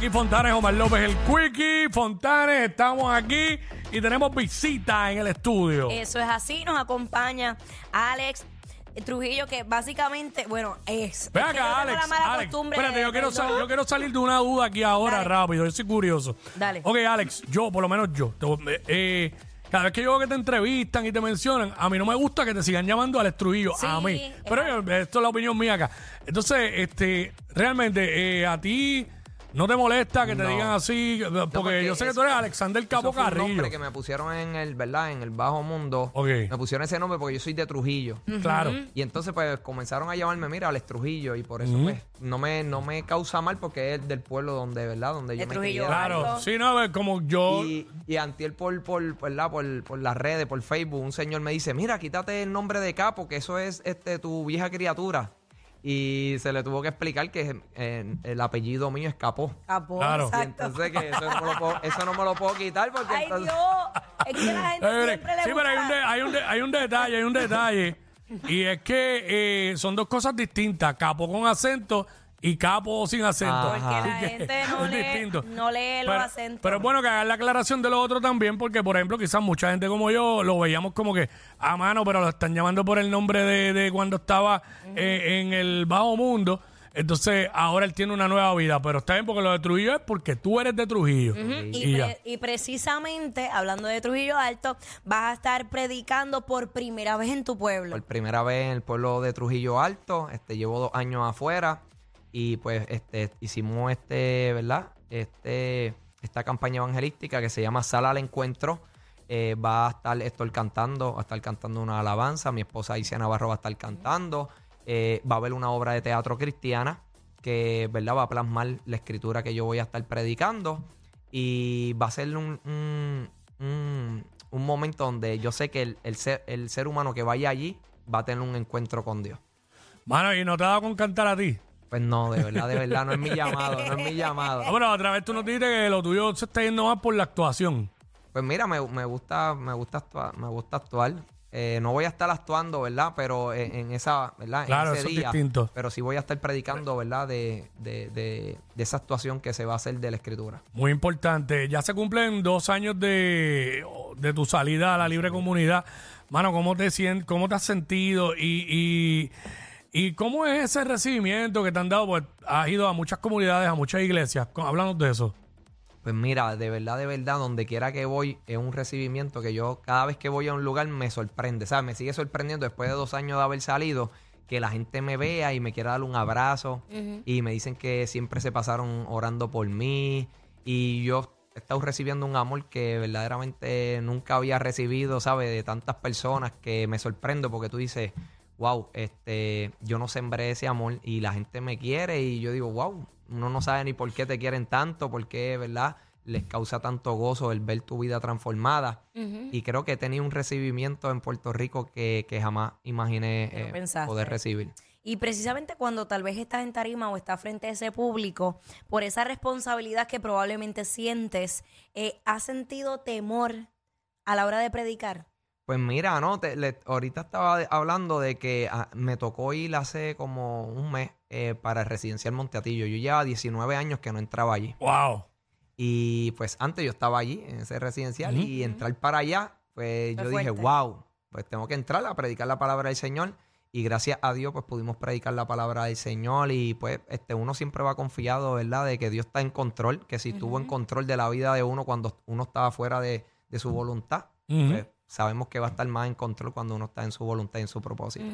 Aquí Fontanes, Omar López, el Quickie. Fontanes, estamos aquí y tenemos visita en el estudio. Eso es así, nos acompaña Alex Trujillo, que básicamente, bueno, es. Ven es que acá, tengo Alex. la mala Alex, costumbre espérate, de- yo quiero, sal- yo quiero salir de una duda aquí ahora Dale. rápido. Yo soy curioso. Dale. Ok, Alex, yo, por lo menos yo. te- eh, cada vez que yo veo que te entrevistan y te mencionan, a mí no me gusta que te sigan llamando Alex Trujillo. Sí, a mí. Pero esto es la opinión mía acá. Entonces, este, realmente, eh, a ti. ¿No te molesta que te No. digan así? Porque, porque yo sé que tú eres Alexander Capo Eso fue un Carrillo. nombre que me pusieron en el, ¿verdad? En el bajo mundo. Ok. Me pusieron ese nombre porque yo soy de Trujillo. Claro. Y entonces pues comenzaron a llamarme, mira, Alex Trujillo. Y por eso pues no me, no me causa mal porque es del pueblo donde, ¿verdad? Donde yo De me Trujillo crié. Alto. Claro. Sí, no, pues, como yo. Y, y antier por, por, ¿verdad? Por, por las redes, por Facebook, un señor me dice, mira, quítate el nombre de Capo, que eso es este tu vieja criatura. Y se le tuvo que explicar que eh, el apellido mío es Capó. Capó, Claro. Y exacto. entonces que eso no, me lo puedo, eso no me lo puedo quitar porque Ay, entonces... Dios. Es que la gente Eh, siempre le sí, pero hay un, de- hay, un de- hay un detalle, hay un detalle. y es que eh, son dos cosas distintas. Capo con acento y capo sin acento. Ajá. Porque la Así que gente no es lee, distinto. no lee los Pero, acentos. pero es bueno que hagan la aclaración de lo otro también, porque, por ejemplo, quizás mucha gente como yo lo veíamos como que a mano, pero lo están llamando por el nombre de, de cuando estaba eh, en el bajo mundo. Entonces, ahora él tiene una nueva vida, pero está bien porque lo de Trujillo es porque tú eres de Trujillo. Y, Y ya. pre- y precisamente, hablando de Trujillo Alto, vas a estar predicando por primera vez en tu pueblo. Por primera vez en el pueblo de Trujillo Alto, este llevo dos años afuera y pues este hicimos este, ¿verdad? Este esta campaña evangelística que se llama Sala al Encuentro. Eh, va a estar Héctor cantando, va a estar cantando una alabanza, mi esposa Isia Navarro va a estar cantando, eh, va a haber una obra de teatro cristiana que ¿verdad? va a plasmar la escritura que yo voy a estar predicando y va a ser un, un, un- momento donde yo sé que el, el ser, el ser humano que vaya allí va a tener un encuentro con Dios. Mano, y no te ha con cantar a ti. Pues no, de verdad, de verdad, no es mi llamado, no es mi llamado. Ah, pero otra vez tú nos dijiste que lo tuyo se está yendo más por la actuación. Pues mira, me, me gusta, me gusta actuar, me gusta actuar. Eh, no voy a estar actuando, ¿verdad? Pero en, en esa, ¿verdad? En Claro, ese eso es día, distinto. Pero sí voy a estar predicando, ¿verdad? De, de, de, de esa actuación que se va a hacer de la escritura. Muy importante. Ya se cumplen dos años de, de tu salida a la libre comunidad. Mano, ¿cómo te, sien- cómo te has sentido? Y, y, y cómo es ese recibimiento que te han dado? Pues has ido a muchas comunidades, a muchas iglesias. Háblanos de eso. Pues mira, de verdad, de verdad, donde quiera que voy es un recibimiento que yo cada vez que voy a un lugar me sorprende, ¿sabes? Me sigue sorprendiendo después de dos años de haber salido que la gente me vea y me quiera dar un abrazo y me dicen que siempre se pasaron orando por mí y yo he estado recibiendo un amor que verdaderamente nunca había recibido, ¿sabes? De tantas personas que me sorprendo porque tú dices, wow, este, yo no sembré ese amor y la gente me quiere y yo digo, wow, uno no sabe ni por qué te quieren tanto, por qué, ¿verdad? Les causa tanto gozo el ver tu vida transformada. Y creo que he tenido un recibimiento en Puerto Rico que, que jamás imaginé eh, poder recibir. Y precisamente cuando tal vez estás en tarima o estás frente a ese público, por esa responsabilidad que probablemente sientes, eh, ¿has sentido temor a la hora de predicar? Pues mira, no, te- le- ahorita estaba hablando de que ah, me tocó ir hace como un mes eh, para el residencial Monteatillo. Yo llevaba 19 años que no entraba allí. ¡Wow! Y pues antes yo estaba allí en ese residencial y entrar para allá, pues yo dije, wow, pues tengo que entrar a predicar la palabra del Señor. Y gracias a Dios, pues pudimos predicar la palabra del Señor. Y pues este uno siempre va confiado, ¿verdad? De que Dios está en control, que si estuvo en control de la vida de uno cuando uno estaba fuera de, de su voluntad, Ujú. pues sabemos que va a estar más en control cuando uno está en su voluntad y en su propósito.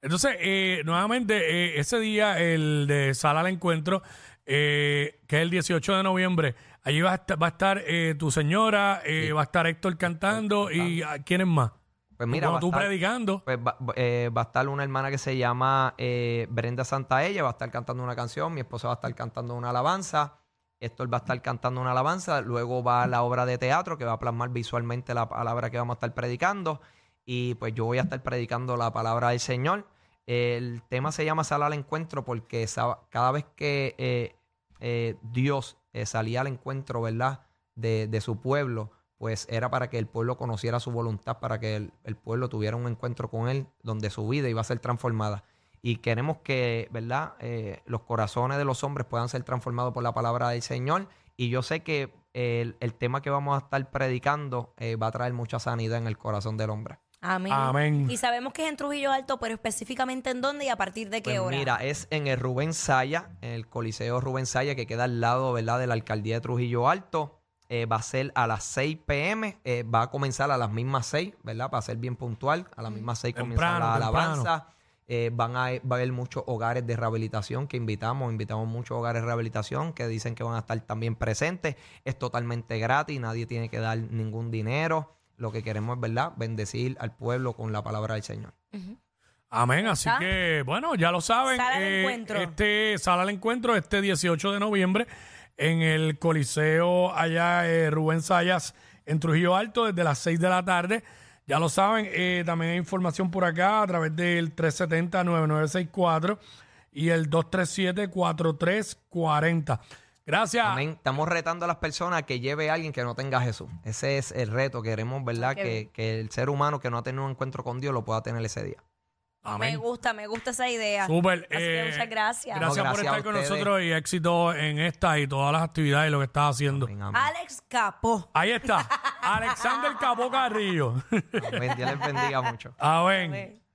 Entonces, eh, nuevamente, eh, ese día, el de Sala al Encuentro, eh, que es el 18 de noviembre, allí va a estar, va a estar eh, tu señora, eh, va a estar Héctor cantando y ah, ¿quiénes más? Pues mira, va a tú estar- predicando. Pues va, va- eh, va a estar una hermana que se llama eh, Brenda Santaella, va a estar cantando una canción, mi esposa va a estar cantando una alabanza Héctor va a estar cantando una alabanza, luego va la obra de teatro que va a plasmar visualmente la palabra que vamos a estar predicando y pues yo voy a estar predicando la palabra del Señor. El tema se llama Sal al Encuentro porque cada vez que eh, eh, Dios eh, salía al encuentro, ¿verdad? De, de su pueblo, pues era para que el pueblo conociera su voluntad, para que el pueblo tuviera un encuentro con Él, donde su vida iba a ser transformada. Y queremos que, ¿verdad? Eh, los corazones de los hombres puedan ser transformados por la palabra del Señor. Y yo sé que el, el tema que vamos a estar predicando eh, va a traer mucha sanidad en el corazón del hombre. Amén. Amén. Y sabemos que es en Trujillo Alto, pero específicamente en dónde y a partir de qué Pues hora. mira, es en el Rubén Saya, en el Coliseo Rubén Saya, que queda al lado, ¿verdad?, de la alcaldía de Trujillo Alto. Eh, va a ser a las 6 pm, eh, va a comenzar a las mismas 6, ¿verdad? Para ser bien puntual, a las mismas 6 comienza Temprano, la temprano. alabanza. Eh, van a, va a haber muchos hogares de rehabilitación que invitamos, invitamos muchos hogares de rehabilitación que dicen que van a estar también presentes. Es totalmente gratis, nadie tiene que dar ningún dinero. Lo que queremos es, ¿verdad?, bendecir al pueblo con la palabra del Señor. Amén. Así ¿Está? que, bueno, ya lo saben. Sala al eh, encuentro. Este sala al encuentro este 18 de noviembre en el Coliseo allá eh, Rubén Sayas en Trujillo Alto desde las 6 de la tarde. Ya lo saben, eh, también hay información por acá a través del 370-9964 y el 237-4340. Gracias. Amén. Estamos retando a las personas que lleve a alguien que no tenga a Jesús. Ese es el reto. Queremos, ¿verdad? Que, que el ser humano que no ha tenido un encuentro con Dios lo pueda tener ese día. Me Amén. gusta, me gusta esa idea. Súper. Así que eh, muchas gracias. Gracias, No, por gracias estar con nosotros y éxito en esta y todas las actividades y lo que estás haciendo. Amén, amén. Alex Capó. Ahí está. Alexander Capó Carrillo. Dios les bendiga mucho. Amén. Amén.